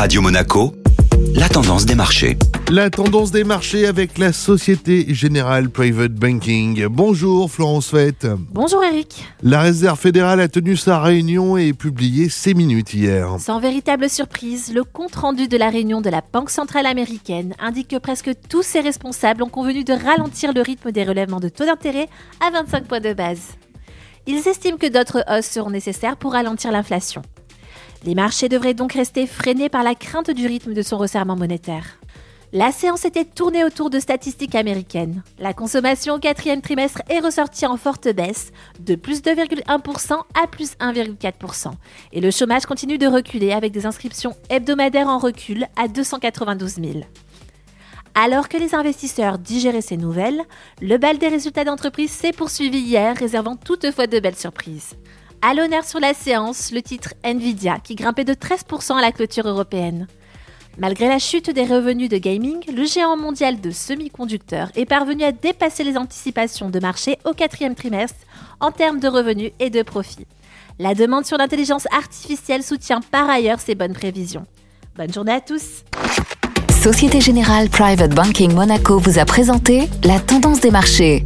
Radio Monaco, la tendance des marchés. La tendance des marchés avec la Société Générale Private Banking. Bonjour Florence Fett. Bonjour Eric. La Réserve fédérale a tenu sa réunion et publié ses minutes hier. Sans véritable surprise, le compte-rendu de la réunion de la Banque centrale américaine indique que presque tous ses responsables ont convenu de ralentir le rythme des relèvements de taux d'intérêt à 25 points de base. Ils estiment que d'autres hausses seront nécessaires pour ralentir l'inflation. Les marchés devraient donc rester freinés par la crainte du rythme de son resserrement monétaire. La séance était tournée autour de statistiques américaines. La consommation au quatrième trimestre est ressortie en forte baisse, de plus 2,1% à plus 1,4%. Et le chômage continue de reculer avec des inscriptions hebdomadaires en recul à 292 000. Alors que les investisseurs digéraient ces nouvelles, le bal des résultats d'entreprise s'est poursuivi hier, réservant toutefois de belles surprises. À l'honneur sur la séance, le titre Nvidia, qui grimpait de 13% à la clôture européenne. Malgré la chute des revenus de gaming, le géant mondial de semi-conducteurs est parvenu à dépasser les anticipations de marché au quatrième trimestre en termes de revenus et de profits. La demande sur l'intelligence artificielle soutient par ailleurs ces bonnes prévisions. Bonne journée à tous Société Générale Private Banking Monaco vous a présenté la tendance des marchés.